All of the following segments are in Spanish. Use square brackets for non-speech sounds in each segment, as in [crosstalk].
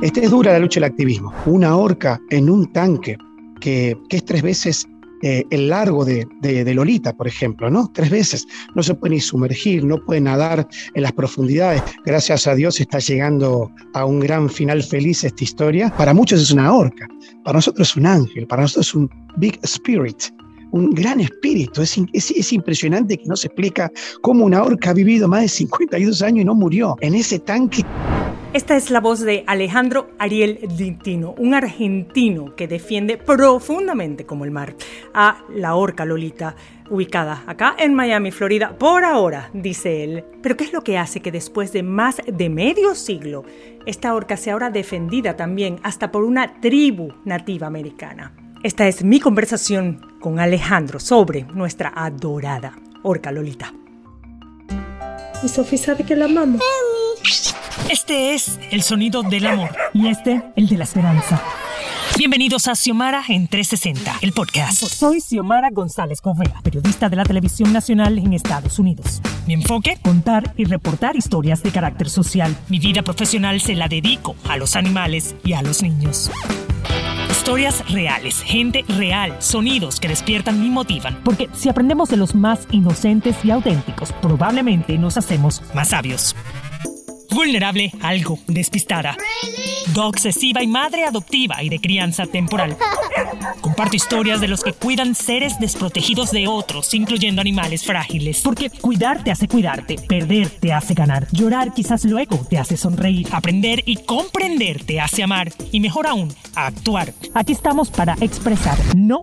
Este es dura la lucha del activismo. Una horca en un tanque que, es tres veces eh, el largo de, Lolita, por ejemplo, ¿no? Tres veces. No se puede ni sumergir, no puede nadar en las profundidades. Gracias a Dios está llegando a un gran final feliz esta historia. Para muchos es una horca, para nosotros es un ángel, para nosotros es un big spirit, un gran espíritu. Es, es, impresionante que no se explica cómo una orca ha vivido más de 52 años y no murió en ese tanque. Esta es la voz de Alejandro Ariel Dintino, un argentino que defiende profundamente como el mar a la orca Lolita, ubicada acá en Miami, Florida, por ahora, dice él. Pero ¿qué es lo que hace que después de más de medio siglo esta orca sea ahora defendida también hasta por una tribu nativa americana? Esta es mi conversación con Alejandro sobre nuestra adorada orca Lolita. Y Sofía sabe que la amamos. Este es el sonido del amor y este el de la esperanza. Bienvenidos a Xiomara en 360, el podcast. Soy Xiomara González Correa, periodista de la televisión nacional en Estados Unidos. Mi enfoque, contar y reportar historias de carácter social. Mi vida profesional se la dedico a los animales y a los niños. Historias reales, gente real, sonidos que despiertan y motivan. Porque si aprendemos de los más inocentes y auténticos, probablemente nos hacemos más sabios vulnerable, algo despistada. obsesiva y madre adoptiva y de crianza temporal. Comparto historias de los que cuidan seres desprotegidos de otros, incluyendo animales frágiles. Porque cuidar te hace cuidarte, perder te hace ganar, llorar quizás luego te hace sonreír, aprender y comprender te hace amar y mejor aún, actuar. Aquí estamos para expresar, no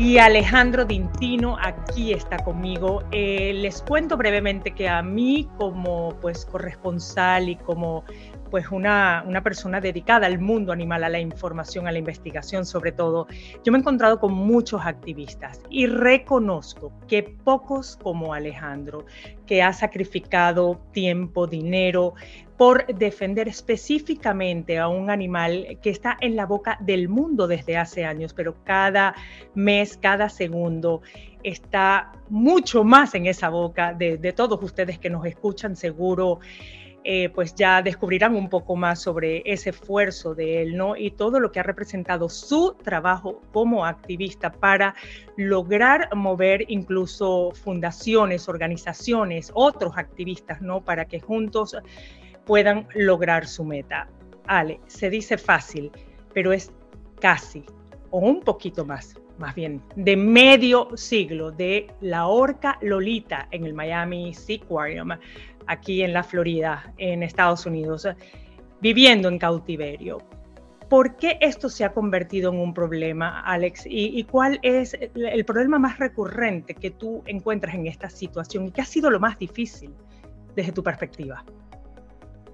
Y Alejandro Dintino aquí está conmigo. Eh, les cuento brevemente que a mí como pues corresponsal y como pues una, una, persona dedicada al mundo animal, a la información, a la investigación sobre todo, yo me he encontrado con muchos activistas y reconozco que pocos como Alejandro, que ha sacrificado tiempo, dinero, por defender específicamente a un animal que está en la boca del mundo desde hace años, pero cada mes, cada segundo está mucho más en esa boca de, de todos ustedes que nos escuchan seguro eh, pues ya descubrirán un poco más sobre ese esfuerzo de él, ¿no? Y todo lo que ha representado su trabajo como activista para lograr mover incluso fundaciones, organizaciones, otros activistas, ¿no? Para que juntos puedan lograr su meta. Ale, se dice fácil, pero es casi o un poquito más, más bien, de medio siglo de la orca Lolita en el Miami Seaquarium aquí en la Florida, en Estados Unidos, viviendo en cautiverio. ¿Por qué esto se ha convertido en un problema, Alex? ¿Y, cuál es el problema más recurrente que tú encuentras en esta situación y qué ha sido lo más difícil desde tu perspectiva?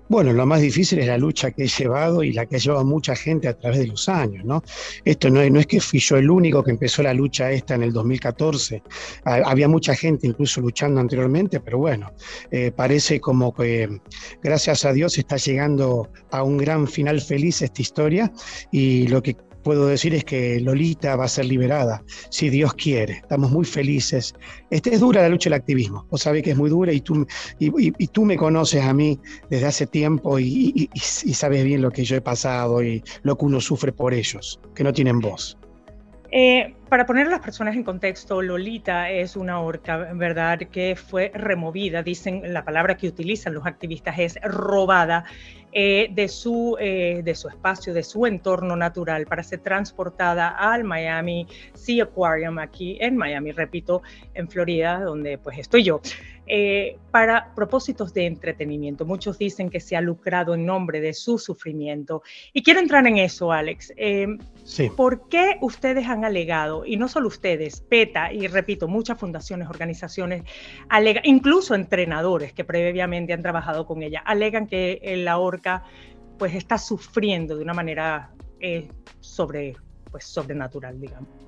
Bueno, lo más difícil es la lucha que he llevado y la que ha llevado mucha gente a través de los años, ¿no? Esto no es, no es que fui yo el único que empezó la lucha esta en el 2014. Había mucha gente incluso luchando anteriormente, pero bueno, eh, parece como que gracias a Dios está llegando a un gran final feliz esta historia y lo que puedo decir es que Lolita va a ser liberada, si Dios quiere. Estamos muy felices. Este es dura la lucha del activismo. Vos sabés que es muy dura y tú, y, tú me conoces a mí desde hace tiempo y, sabes bien lo que yo he pasado y lo que uno sufre por ellos, que no tienen voz. Eh, para poner a las personas en contexto, Lolita es una orca, ¿verdad?, que fue removida, dicen, la palabra que utilizan los activistas es robada eh, de, su, eh, de su espacio, de su entorno natural para ser transportada al Miami Sea Aquarium aquí en Miami, repito, en Florida, donde pues estoy yo. Eh, para propósitos de entretenimiento. Muchos dicen que se ha lucrado en nombre de su sufrimiento. Y quiero entrar en eso, Alex. sí. ¿Por qué ustedes han alegado, y no solo ustedes, PETA, y repito, muchas fundaciones, organizaciones, alega, incluso entrenadores que previamente han trabajado con ella, alegan que la orca pues está sufriendo de una manera eh, sobre, pues, sobrenatural, digamos.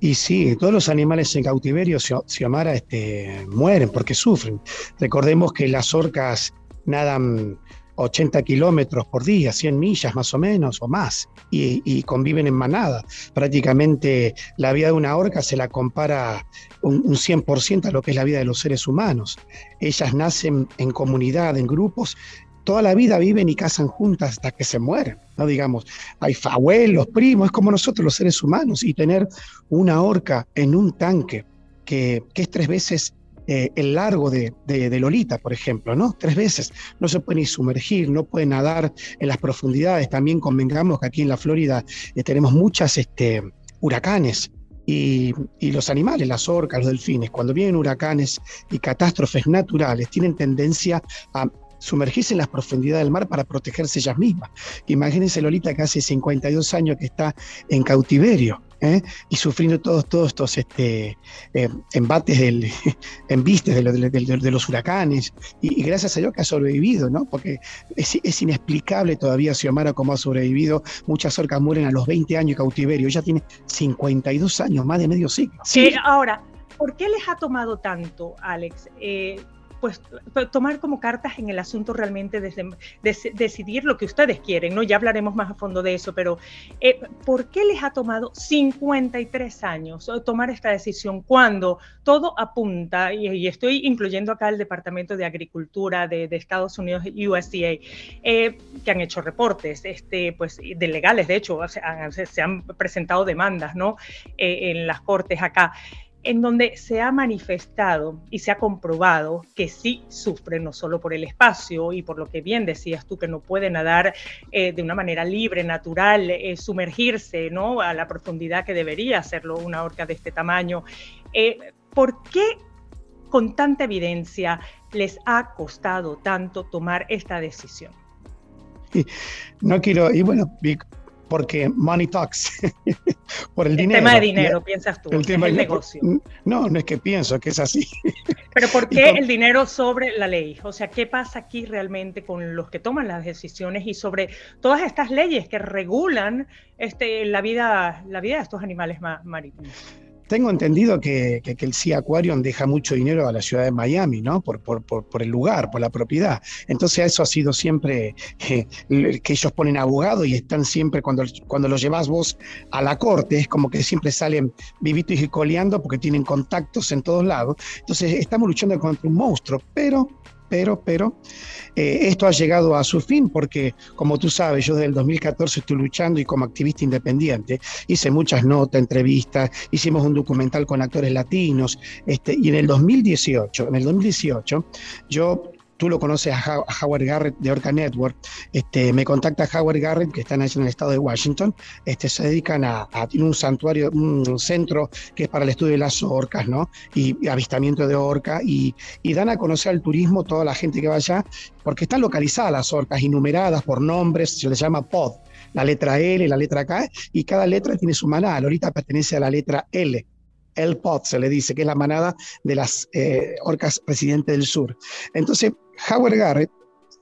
Y sí, todos los animales en cautiverio, Xiomara, este, mueren porque sufren. Recordemos que las orcas nadan 80 kilómetros por día, 100 millas más o menos o más, y, conviven en manada. Prácticamente la vida de una orca se la compara un, un 100% a lo que es la vida de los seres humanos. Ellas nacen en comunidad, en grupos, toda la vida viven y casan juntas hasta que se mueren, ¿no? Digamos, hay abuelos, primos, es como nosotros los seres humanos, y tener una orca en un tanque que, que es tres veces eh, el largo de, de, Lolita, por ejemplo, ¿no? Tres veces. No se puede ni sumergir, no puede nadar en las profundidades. También convengamos que aquí en la Florida eh, tenemos muchas este, huracanes. Y, y, los animales, las orcas, los delfines, cuando vienen huracanes y catástrofes naturales, tienen tendencia a sumergirse en las profundidades del mar para protegerse ellas mismas. Imagínense Lolita que hace 52 años que está en cautiverio. ¿eh? y sufriendo todos, todos estos este, eh, embates, del, [laughs] embistes de, de, los huracanes, y, gracias a Dios que ha sobrevivido, ¿no? porque es, inexplicable todavía Xiomara cómo ha sobrevivido, muchas orcas mueren a los 20 años de cautiverio, ella tiene 52 años, más de medio siglo. Sí, ahora, ¿por qué les ha tomado tanto, Alex? Eh, pues tomar como cartas en el asunto realmente desde, decidir lo que ustedes quieren, ¿no? Ya hablaremos más a fondo de eso, pero eh, ¿por qué les ha tomado 53 años tomar esta decisión cuando todo apunta, y, estoy incluyendo acá el Departamento de Agricultura de, Estados Unidos, USDA, eh, que han hecho reportes, este, pues, de legales, de hecho, se han, presentado demandas, ¿no? Eh, en las cortes acá en donde se ha manifestado y se ha comprobado que sí sufre no solo por el espacio y por lo que bien decías tú, que no puede nadar eh, de una manera libre, natural, eh, sumergirse ¿no? a la profundidad que debería hacerlo una orca de este tamaño. Eh, ¿Por qué con tanta evidencia les ha costado tanto tomar esta decisión? [laughs] No quiero, y bueno, porque money talks, [laughs] por el, dinero. El tema de dinero, piensas tú, el tema del negocio. No, no es que pienso, que es así. [laughs] Pero ¿por qué el dinero sobre la ley? O sea, ¿qué pasa aquí realmente con los que toman las decisiones y sobre todas estas leyes que regulan este, la, vida, la vida de estos animales marítimos? Tengo entendido que, el Sea Aquarium deja mucho dinero a la ciudad de Miami, ¿no? Por, por, el lugar, por la propiedad. Entonces, eso ha sido siempre eh, que ellos ponen abogado y están siempre, cuando, cuando los llevas vos a la corte, es como que siempre salen vivitos y coleando porque tienen contactos en todos lados. Entonces, estamos luchando contra un monstruo, pero pero, pero eh, esto ha llegado a su fin porque, como tú sabes, yo desde el 2014 estoy luchando y como activista independiente. Hice muchas notas, entrevistas, hicimos un documental con actores latinos, este, y en el 2018, en el 2018, yo tú lo conoces a, Howard Garrett de Orca Network, este, me contacta Howard Garrett, que está en el estado de Washington, este, se dedican a, tiene un santuario, un centro que es para el estudio de las orcas, ¿no? Y, avistamiento de orca, y, dan a conocer al turismo toda la gente que va allá, porque están localizadas las orcas, enumeradas por nombres, se les llama pod, la letra L, la letra K, y cada letra tiene su manada. Ahorita pertenece a la letra L el pod se le dice, que es la manada de las eh, orcas residentes del sur. Entonces, Howard Garrett,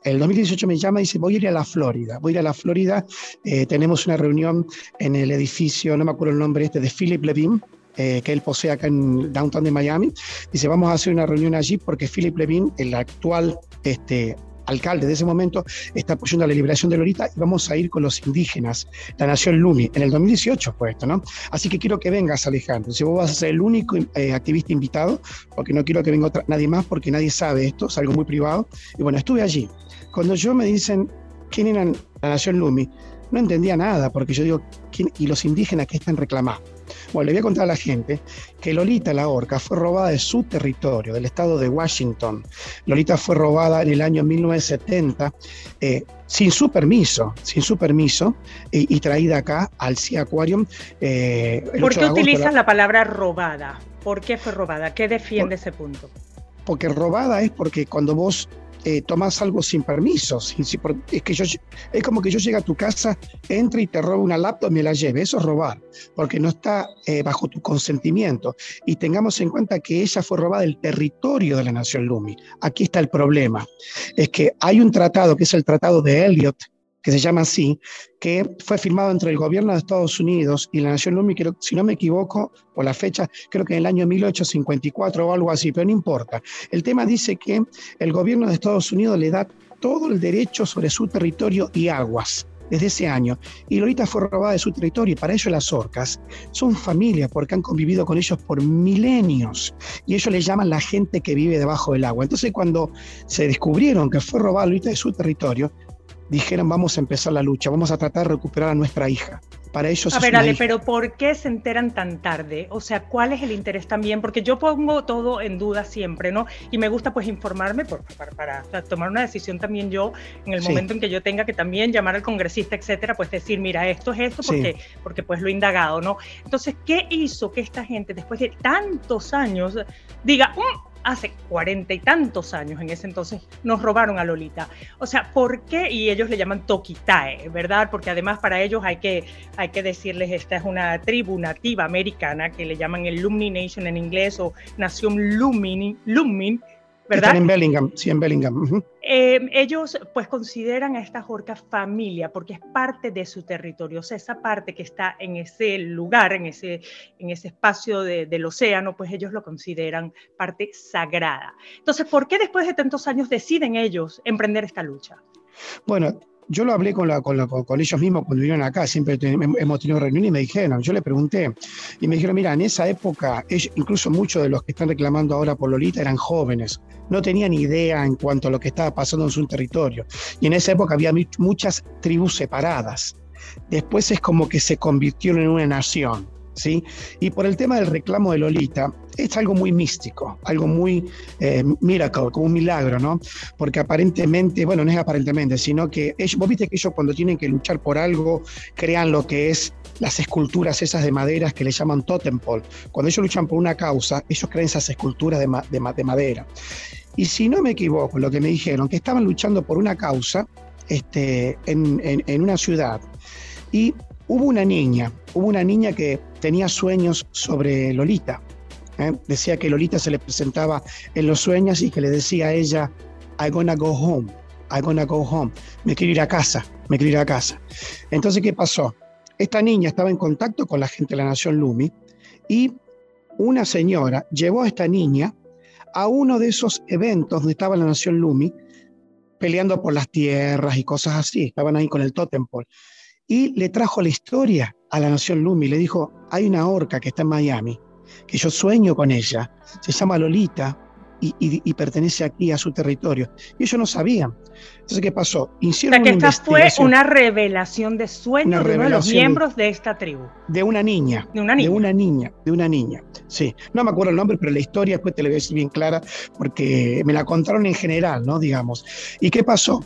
el 2018 me llama y dice, voy a ir a la Florida, voy a ir a la Florida, eh, tenemos una reunión en el edificio, no me acuerdo el nombre este, de Philip Levine, eh, que él posee acá en downtown de Miami. Dice, vamos a hacer una reunión allí porque Philip Levine, el actual este, alcalde de ese momento, está apoyando la liberación de Lolita y vamos a ir con los indígenas, la nación Lumi. En el 2018 fue esto, ¿no? Así que quiero que vengas, Alejandro. Si vos vas a ser el único eh, activista invitado, porque no quiero que venga nadie más, porque nadie sabe esto, es algo muy privado. Y bueno, estuve allí. Cuando yo me dicen quién eran la nación Lumi, no entendía nada, porque yo digo, ¿quién, ¿y los indígenas qué están reclamando? Bueno, le voy a contar a la gente que Lolita la orca fue robada de su territorio, del estado de Washington. Lolita fue robada en el año 1970 eh, sin su permiso, sin su permiso, y, traída acá al Sea Aquarium. Eh, ¿Por qué utilizas la... palabra robada? ¿Por qué fue robada? ¿Qué defiende ese punto? Porque robada es porque cuando vos eh, tomas algo sin permiso. es, que yo, es como que yo llegue a tu casa, entre y te robe una laptop y me la lleve. Eso es robar, porque no está eh, bajo tu consentimiento. Y tengamos en cuenta que ella fue robada del territorio de la nación Lumi. Aquí está el problema. Es que hay un tratado, que es el tratado de Elliot, que se llama así, que fue firmado entre el gobierno de Estados Unidos y la Nación Lumi, creo, si no me equivoco, por la fecha, creo que en el año 1854 o algo así, pero no importa. El tema dice que el gobierno de Estados Unidos le da todo el derecho sobre su territorio y aguas desde ese año. Y Lolita fue robada de su territorio y para ellos las orcas son familia porque han convivido con ellos por milenios y ellos le llaman la gente que vive debajo del agua. Entonces cuando se descubrieron que fue robada Lolita de su territorio, dijeron vamos a empezar la lucha, vamos a tratar de recuperar a nuestra hija. Para ellos a ver, Ale, pero ¿por qué se enteran tan tarde? O sea, ¿cuál es el interés también? Porque yo pongo todo en duda siempre, ¿no? Y me gusta pues informarme para, tomar una decisión también yo en el momento en que yo tenga que también llamar al congresista, etcétera, pues decir, mira, esto es esto porque, porque pues lo he indagado, ¿no? Entonces, ¿qué hizo que esta gente después de tantos años diga, mm, hace cuarenta y tantos años, en ese entonces, nos robaron a Lolita. O sea, ¿por qué? Y ellos le llaman Tokitae, ¿verdad? Porque además para ellos hay que, hay que decirles, esta es una tribu nativa americana que le llaman el Lumni Nation en inglés o Nación Lumin, Lumin ¿verdad? en Bellingham, sí, en Bellingham. Eh, ellos pues consideran a esta orca familia porque es parte de su territorio, o sea, esa parte que está en ese lugar, en ese, en ese espacio del océano, pues ellos lo consideran parte sagrada. Entonces, ¿por qué después de tantos años deciden ellos emprender esta lucha? Bueno, yo lo hablé con, ellos mismos cuando vinieron acá, siempre hemos tenido reuniones y me dijeron, yo le pregunté, y me dijeron, mira, en esa época, incluso muchos de los que están reclamando ahora por Lolita eran jóvenes, no tenían idea en cuanto a lo que estaba pasando en su territorio. Y en esa época había muchas tribus separadas. Después es como que se convirtieron en una nación. ¿Sí? Y por el tema del reclamo de Lolita, es algo muy místico, algo muy eh, miracle, como un milagro, ¿no? Porque aparentemente, bueno, no es aparentemente, sino que ellos, vos viste que ellos cuando tienen que luchar por algo, crean lo que es las esculturas esas de maderas que le llaman totem pole. Cuando ellos luchan por una causa, ellos crean esas esculturas de, de, madera. Y si no me equivoco, lo que me dijeron, que estaban luchando por una causa este, en una ciudad y hubo una niña, hubo una niña que tenía sueños sobre Lolita. ¿eh? Decía que Lolita se le presentaba en los sueños y que le decía a ella, I'm gonna go home, I'm gonna go home, me quiero ir a casa, me quiero ir a casa. Entonces, ¿qué pasó? Esta niña estaba en contacto con la gente de la Nación Lumi y una señora llevó a esta niña a uno de esos eventos donde estaba la Nación Lumi peleando por las tierras y cosas así. Estaban ahí con el totem pole. Y le trajo la historia a la Nación Lumi. Le dijo, hay una orca que está en Miami, que yo sueño con ella. Se llama Lolita y, pertenece aquí a su territorio. Y ellos no sabían. Entonces, ¿qué pasó? Hicieron o sea, que esta fue una revelación de sueño de uno de los miembros de, esta tribu. De una niña. De una niña. De una niña, de una niña. Sí. No me acuerdo el nombre, pero la historia después te la voy a decir bien clara, porque me la contaron en general, ¿no? Digamos. ¿Y qué pasó?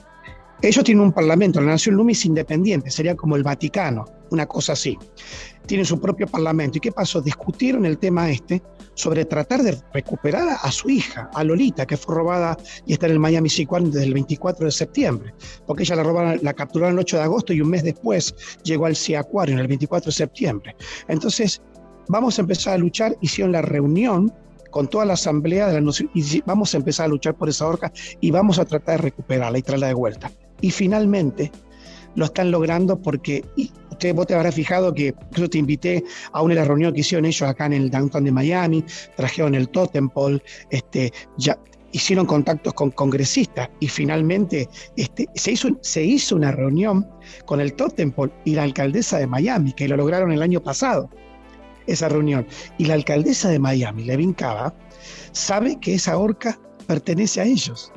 Ellos tienen un parlamento, la Nación Lumis independiente, sería como el Vaticano, una cosa así. Tienen su propio parlamento. ¿Y qué pasó? Discutieron el tema este sobre tratar de recuperar a, su hija, a Lolita, que fue robada y está en el Miami Sequan desde el 24 de septiembre, porque ella la robaron, la capturaron el 8 de agosto y un mes después llegó al Sea Aquarium, el 24 de septiembre. Entonces, vamos a empezar a luchar, hicieron la reunión con toda la asamblea de la y vamos a empezar a luchar por esa orca y vamos a tratar de recuperarla y traerla de vuelta. Y finalmente lo están logrando porque usted, vos te habrás fijado que yo te invité a una de las reuniones que hicieron ellos acá en el downtown de Miami, trajeron el totem pole, este, hicieron contactos con congresistas y finalmente este, se, hizo, una reunión con el totem pole y la alcaldesa de Miami, que lo lograron el año pasado, esa reunión. Y la alcaldesa de Miami, Levin Cava, sabe que esa orca pertenece a ellos.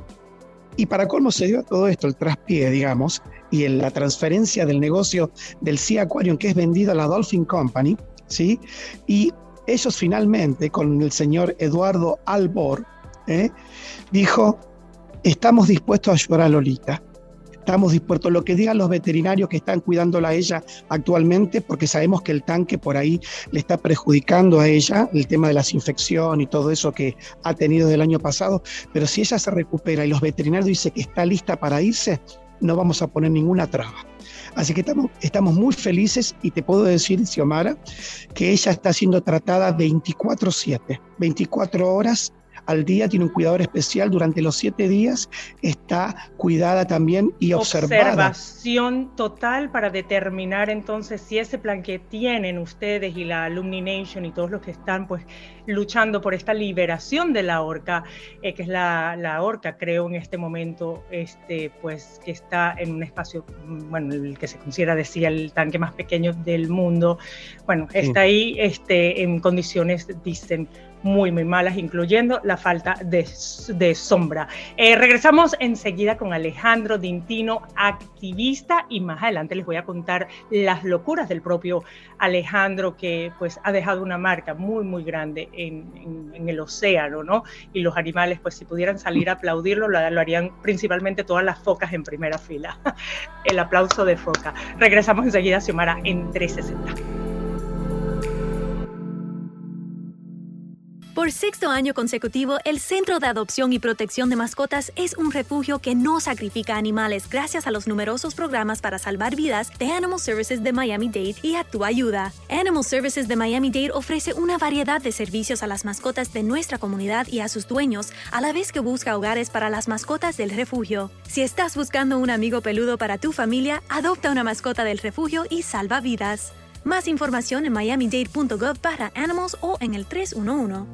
Y para cómo se dio todo esto, el traspié, digamos, y en la transferencia del negocio del Sea Aquarium que es vendido a la Dolphin Company, ¿sí? Y ellos finalmente, con el señor Eduardo Albor, ¿eh? dijo, estamos dispuestos a ayudar a Lolita estamos dispuestos, lo que digan los veterinarios que están cuidándola a ella actualmente, porque sabemos que el tanque por ahí le está perjudicando a ella, el tema de las infecciones y todo eso que ha tenido del año pasado, pero si ella se recupera y los veterinarios dicen que está lista para irse, no vamos a poner ninguna traba. Así que estamos, estamos muy felices y te puedo decir, Xiomara, que ella está siendo tratada 24/7, 24 horas al día, tiene un cuidador especial durante los siete días, está cuidada también y observada. Observación total para determinar entonces si ese plan que tienen ustedes y la Alumni Nation y todos los que están pues luchando por esta liberación de la orca, eh, que es la, la, orca, creo en este momento, este, pues que está en un espacio, mm, bueno, el que se considera, decía, el tanque más pequeño del mundo, bueno, está ahí este, en condiciones, dicen, muy, muy malas, incluyendo la falta de, sombra. Eh, regresamos enseguida con Alejandro Dintino, activista, y más adelante les voy a contar las locuras del propio Alejandro, que pues ha dejado una marca muy, muy grande en, el océano, ¿no? Y los animales, pues si pudieran salir a aplaudirlo, lo, harían principalmente todas las focas en primera fila. [laughs] el aplauso de foca. Regresamos enseguida, Xiomara, en 360. Por sexto año consecutivo, el Centro de Adopción y Protección de Mascotas es un refugio que no sacrifica animales gracias a los numerosos programas para salvar vidas de Animal Services de Miami-Dade y a tu ayuda. Animal Services de Miami-Dade ofrece una variedad de servicios a las mascotas de nuestra comunidad y a sus dueños, a la vez que busca hogares para las mascotas del refugio. Si estás buscando un amigo peludo para tu familia, adopta una mascota del refugio y salva vidas. Más información en miamidade.gov para animals o en el 311.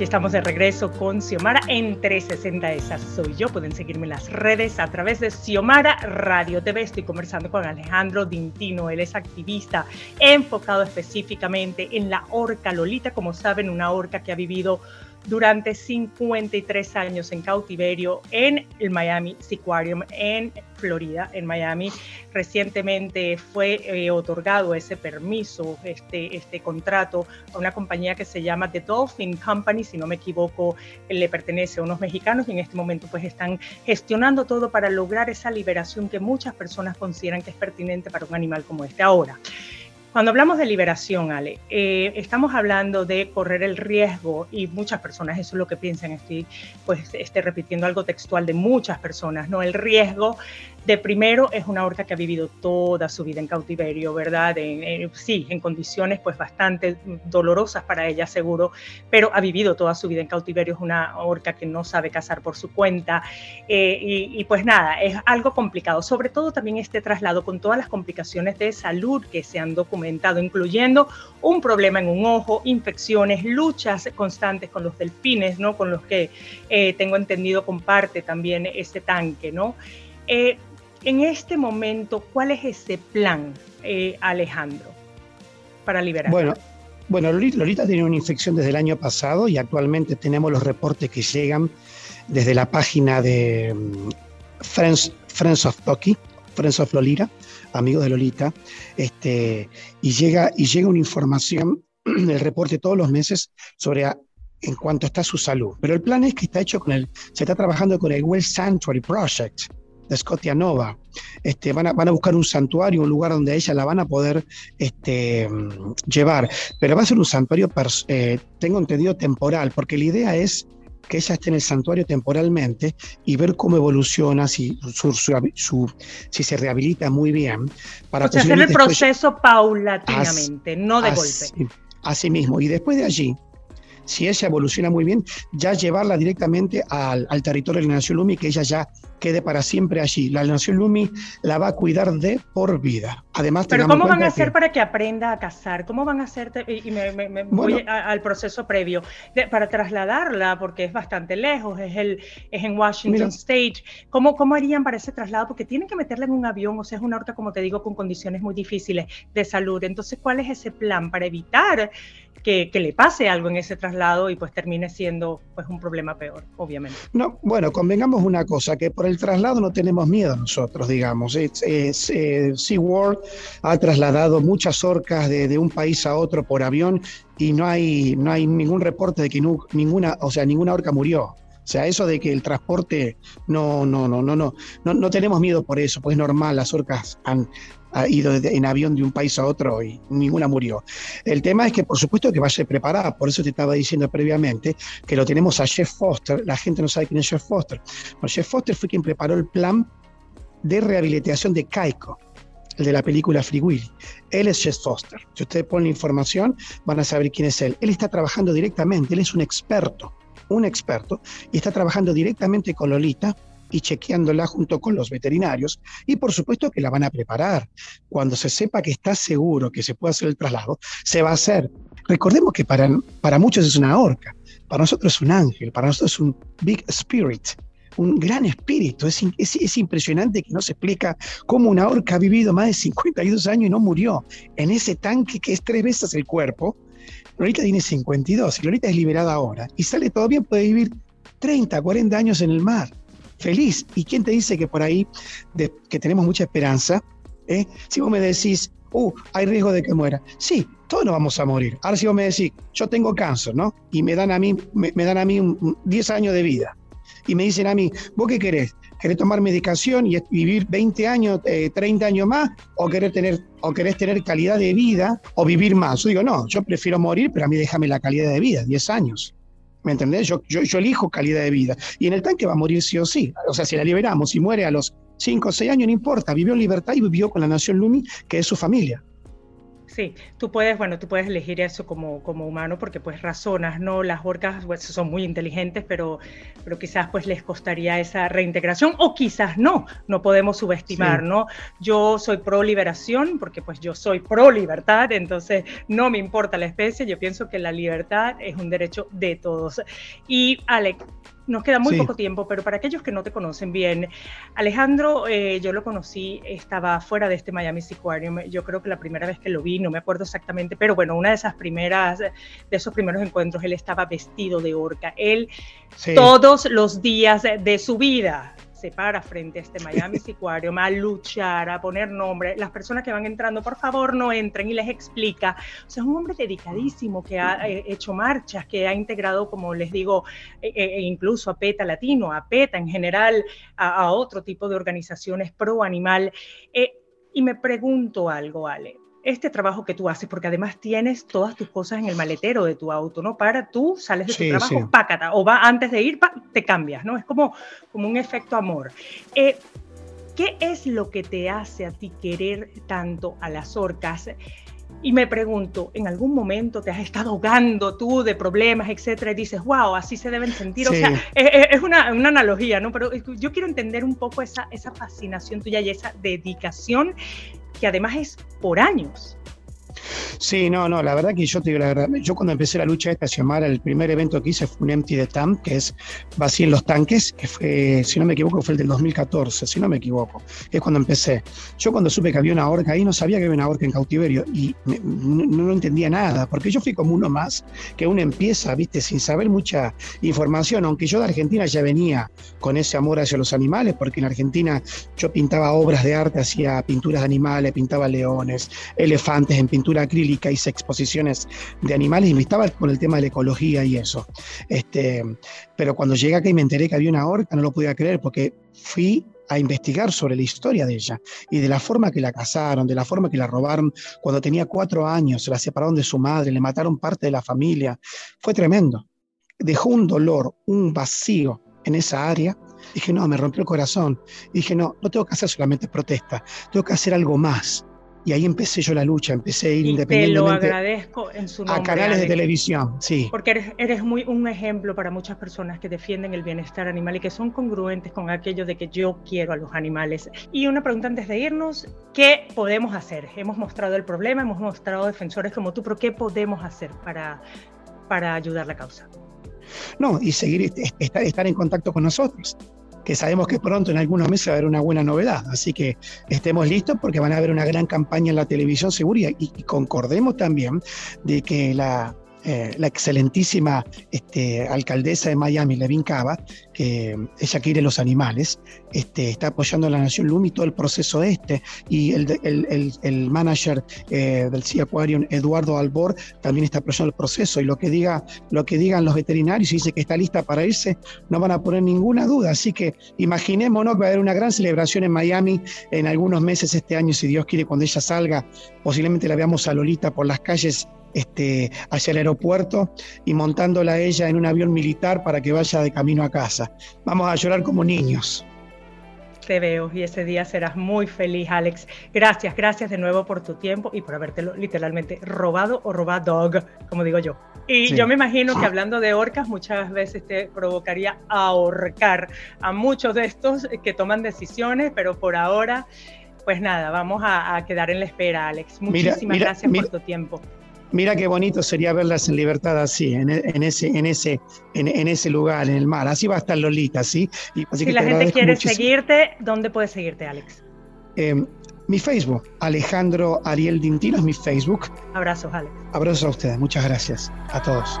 aquí estamos de regreso con Xiomara en 360. Esa soy yo. Pueden seguirme en las redes a través de Xiomara Radio TV. Estoy conversando con Alejandro Dintino. Él es activista enfocado específicamente en la orca Lolita. Como saben, una orca que ha vivido durante 53 años en cautiverio en el Miami Seaquarium en Florida, en Miami. Recientemente fue eh, otorgado ese permiso, este, este contrato a una compañía que se llama The Dolphin Company, si no me equivoco, le pertenece a unos mexicanos y en este momento pues están gestionando todo para lograr esa liberación que muchas personas consideran que es pertinente para un animal como este. Ahora, cuando hablamos de liberación, Ale, eh, estamos hablando de correr el riesgo y muchas personas eso es lo que piensan. Estoy pues esté repitiendo algo textual de muchas personas, no el riesgo de primero es una orca que ha vivido toda su vida en cautiverio, ¿verdad? sí, en condiciones pues bastante dolorosas para ella seguro, pero ha vivido toda su vida en cautiverio, es una orca que no sabe cazar por su cuenta eh, y, pues nada, es algo complicado, sobre todo también este traslado con todas las complicaciones de salud que se han documentado, incluyendo un problema en un ojo, infecciones, luchas constantes con los delfines, ¿no? Con los que eh, tengo entendido comparte también este tanque, ¿no? Eh, en este momento, ¿cuál es ese plan, eh, Alejandro, para liberar? Bueno, bueno, Lolita tiene una infección desde el año pasado y actualmente tenemos los reportes que llegan desde la página de mm, Friends, of Toki, Friends of Lolita, amigos de Lolita, este, y, llega, y llega una información, [clears throat] el reporte todos los meses sobre en cuanto está su salud. Pero el plan es que está hecho con el, se está trabajando con el Well Sanctuary Project, de Scotia Nova. Este, van, a, van a buscar un santuario, un lugar donde ella la van a poder este, llevar. Pero va a ser un santuario, eh, tengo entendido, temporal, porque la idea es que ella esté en el santuario temporalmente y ver cómo evoluciona, si, su, si se rehabilita muy bien. Para o sea, hacer el proceso paulatinamente, no de golpe. Así mismo. Y después de allí, si ella evoluciona muy bien, ya llevarla directamente al, al territorio de la Nación Lumi, que ella ya quede para siempre allí. La Nación Lumi la va a cuidar de por vida. Además, Pero ¿cómo van a hacer para que aprenda a cazar? ¿Cómo van a hacer, y me, voy al proceso previo, para trasladarla, porque es bastante lejos, es, el, es en Washington State. ¿Cómo, ¿Cómo harían para ese traslado? Porque tienen que meterla en un avión, o sea, es una horca, como te digo, con condiciones muy difíciles de salud. Entonces, ¿cuál es ese plan para evitar que, le pase algo en ese traslado y pues termine siendo pues un problema peor, obviamente. No, bueno, convengamos una cosa, que por el traslado no tenemos miedo nosotros, digamos. Es, eh, SeaWorld ha trasladado muchas orcas de, un país a otro por avión y no hay, no hay ningún reporte de que ninguna, o sea, ninguna orca murió. O sea, eso de que el transporte, no, no, no, no, no, no, no tenemos miedo por eso, pues es normal, las orcas han, ha ido en avión de un país a otro y ninguna murió. El tema es que, por supuesto, que vaya preparada. Por eso te estaba diciendo previamente que lo tenemos a Jeff Foster. La gente no sabe quién es Jeff Foster. Jeff Foster fue quien preparó el plan de rehabilitación de Caico. el de la película Free Willy. Él es Jess Foster. Si ustedes ponen información, van a saber quién es él. Él está trabajando directamente, él es un experto, un experto, y está trabajando directamente con Lolita y chequeándola junto con los veterinarios y por supuesto que la van a preparar. Cuando se sepa que está seguro que se puede hacer el traslado, se va a hacer. Recordemos que para, para muchos es una orca, para nosotros es un ángel, para nosotros es un big spirit, un gran espíritu. Es, es, impresionante que no se explica cómo una orca ha vivido más de 52 años y no murió en ese tanque que es tres veces el cuerpo. Lolita tiene 52 y Lolita es liberada ahora y sale todavía, puede vivir 30, 40 años en el mar feliz. ¿Y quién te dice que por ahí, que tenemos mucha esperanza? ¿eh? Si vos me decís, uh, hay riesgo de que muera. Sí, todos nos vamos a morir. Ahora si vos me decís, yo tengo cáncer, ¿no? Y me dan a mí, me, dan a mí 10 años de vida. Y me dicen a mí, ¿vos qué querés? ¿Querés tomar medicación y vivir 20 años, 30 eh, años más? ¿O querés, tener, ¿O querés tener calidad de vida o vivir más? Yo digo, no, yo prefiero morir, pero a mí déjame la calidad de vida, 10 años. ¿Me entendés? Yo, yo, elijo calidad de vida. Y en el tanque va a morir sí o sí. O sea, si la liberamos y muere a los 5 o 6 años, no importa. Vivió en libertad y vivió con la nación Lumi, que es su familia. Sí, tú puedes, bueno, tú puedes elegir eso como, como humano porque pues razonas, ¿no? Las orcas pues, son muy inteligentes, pero, pero quizás pues les costaría esa reintegración o quizás no, no podemos subestimar, ¿no? Yo soy pro liberación porque pues yo soy pro libertad, entonces no me importa la especie, yo pienso que la libertad es un derecho de todos. Y Alex, nos queda muy poco tiempo, pero para aquellos que no te conocen bien, Alejandro, eh, yo lo conocí, estaba fuera de este Miami Aquarium. Yo creo que la primera vez que lo vi, no me acuerdo exactamente, pero bueno, una de esas primeras, de esos primeros encuentros, él estaba vestido de orca. Él todos los días de su vida se para frente a este Miami [laughs] Aquarium a luchar, a poner nombre. Las personas que van entrando, por favor, no entren y les explica. O sea, es un hombre dedicadísimo que ha eh, hecho marchas, que ha integrado, como les digo, e, e, e incluso a PETA Latino, a PETA en general, a, otro tipo de organizaciones pro animal. Eh, y me pregunto algo, Ale este trabajo que tú haces, porque además tienes todas tus cosas en el maletero de tu auto, ¿no? Para tú sales de tu trabajo, pácata, o va antes de ir, te cambias, ¿no? Es como, como un efecto amor. Eh, ¿Qué es lo que te hace a ti querer tanto a las orcas? Y me pregunto, ¿en algún momento te has estado ahogando tú de problemas, etcétera, y dices, wow, así se deben sentir? O sea, es, una, una, analogía, ¿no? Pero yo quiero entender un poco esa, esa fascinación tuya y esa dedicación que además es por años. Sí, no, no, la verdad que yo te digo la verdad, yo cuando empecé la lucha esta Xiomara, el primer evento que hice fue un Empty the Tank, que es en los tanques, que fue, si no me equivoco, fue el del 2014, si no me equivoco, es cuando empecé. Yo cuando supe que había una orca ahí, no sabía que había una orca en cautiverio y no, entendía nada, porque yo fui como uno más, que uno empieza, viste, sin saber mucha información, aunque yo de Argentina ya venía con ese amor hacia los animales, porque en Argentina yo pintaba obras de arte, hacía pinturas de animales, pintaba leones, elefantes en pintura acrílica, hice exposiciones de animales y me estaba con el tema de la ecología y eso. Este, pero cuando llegué acá y me enteré que había una orca, no lo podía creer porque fui a investigar sobre la historia de ella y de la forma que la casaron, de la forma que la robaron cuando tenía cuatro años, se la separaron de su madre, le mataron parte de la familia. Fue tremendo. Dejó un dolor, un vacío en esa área. Dije, no, me rompió el corazón. dije, no, no tengo que hacer solamente protesta, tengo que hacer algo más. Y ahí empecé yo la lucha, empecé a ir y independientemente. Te lo agradezco en su nombre. A canales de televisión, sí. Porque eres, eres, muy un ejemplo para muchas personas que defienden el bienestar animal y que son congruentes con aquello de que yo quiero a los animales. Y una pregunta antes de irnos: ¿qué podemos hacer? Hemos mostrado el problema, hemos mostrado defensores como tú, pero ¿qué podemos hacer para, para ayudar la causa? No, y seguir, estar, estar en contacto con nosotros que sabemos que pronto en algunos meses va a haber una buena novedad. Así que estemos listos porque van a haber una gran campaña en la televisión segura y, y concordemos también de que la, eh, la excelentísima este, alcaldesa de Miami, Levin Cava, que ella quiere los animales, este, está apoyando a la Nación Lumi todo el proceso este, y el, el, el, manager eh, del Sea Aquarium, Eduardo Albor, también está apoyando el proceso, y lo que, diga, lo que digan los veterinarios, y dice que está lista para irse, no van a poner ninguna duda, así que imaginémonos que va a haber una gran celebración en Miami en algunos meses este año, si Dios quiere, cuando ella salga, posiblemente la veamos a Lolita por las calles este, hacia el aeropuerto y montándola ella en un avión militar para que vaya de camino a casa. Vamos a llorar como niños. te veo y ese día serás muy feliz, Alex. Gracias, gracias de nuevo por tu tiempo y por habértelo literalmente robado o robado, como digo yo. Y yo me imagino que hablando de orcas, muchas veces te provocaría ahorcar a muchos de estos que toman decisiones, pero por ahora, pues nada, vamos a, quedar en la espera, Alex. Muchísimas gracias por tu tiempo. Mira qué bonito sería verlas en libertad así, en, ese, en, ese, en, ese lugar, en el mar. Así va a estar Lolita, ¿sí? si la gente quiere seguirte, ¿dónde puede seguirte, Alex? Eh, mi Facebook, Alejandro Ariel Dintino es mi Facebook. Abrazos, Alex. Abrazos a ustedes, muchas gracias a todos.